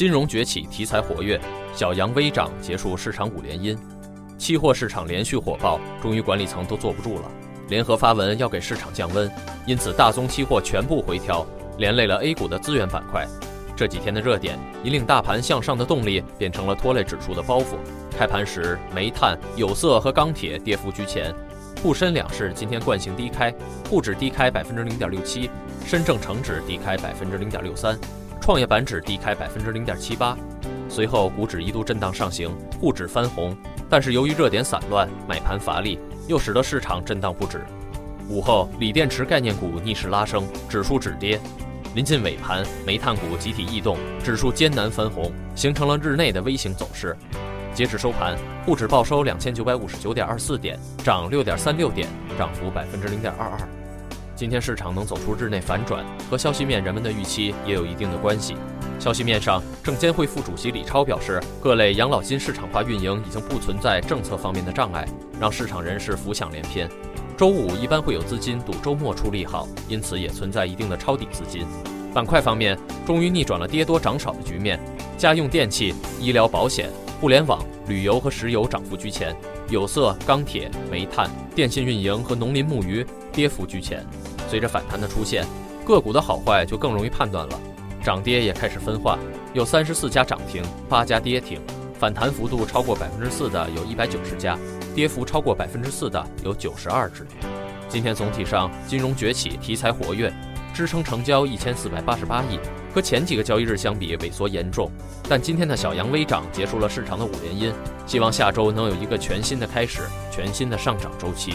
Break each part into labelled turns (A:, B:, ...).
A: 金融崛起，题材活跃，小阳微涨，结束市场五连阴。期货市场连续火爆，终于管理层都坐不住了，联合发文要给市场降温，因此大宗期货全部回调。连累了 A 股的资源板块，这几天的热点引领大盘向上的动力变成了拖累指数的包袱。开盘时，煤炭、有色和钢铁跌幅居前，沪深两市今天惯性低开，沪指低开百分之零点六七，深证成指低开百分之零点六三，创业板指低开百分之零点七八。随后，股指一度震荡上行，沪指翻红，但是由于热点散乱，买盘乏力，又使得市场震荡不止。午后，锂电池概念股逆势拉升，指数止跌。临近尾盘，煤炭股集体异动，指数艰难翻红，形成了日内的微型走势。截止收盘，沪指报收两千九百五十九点二四点，涨六点三六点，涨幅百分之零点二二。今天市场能走出日内反转，和消息面人们的预期也有一定的关系。消息面上，证监会副主席李超表示，各类养老金市场化运营已经不存在政策方面的障碍，让市场人士浮想联翩。周五一般会有资金赌周末出利好，因此也存在一定的抄底资金。板块方面，终于逆转了跌多涨少的局面，家用电器、医疗保险、互联网、旅游和石油涨幅居前，有色、钢铁、煤炭、电信运营和农林牧渔跌幅居前。随着反弹的出现，个股的好坏就更容易判断了，涨跌也开始分化，有三十四家涨停，八家跌停，反弹幅度超过百分之四的有一百九十家。跌幅超过百分之四的有九十二只。今天总体上金融崛起，题材活跃，支撑成交一千四百八十八亿，和前几个交易日相比萎缩严重。但今天的小阳微涨结束了市场的五连阴，希望下周能有一个全新的开始，全新的上涨周期。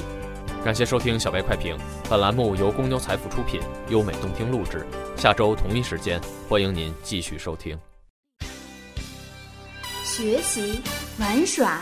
A: 感谢收听小白快评，本栏目由公牛财富出品，优美动听录制。下周同一时间，欢迎您继续收听。
B: 学习玩耍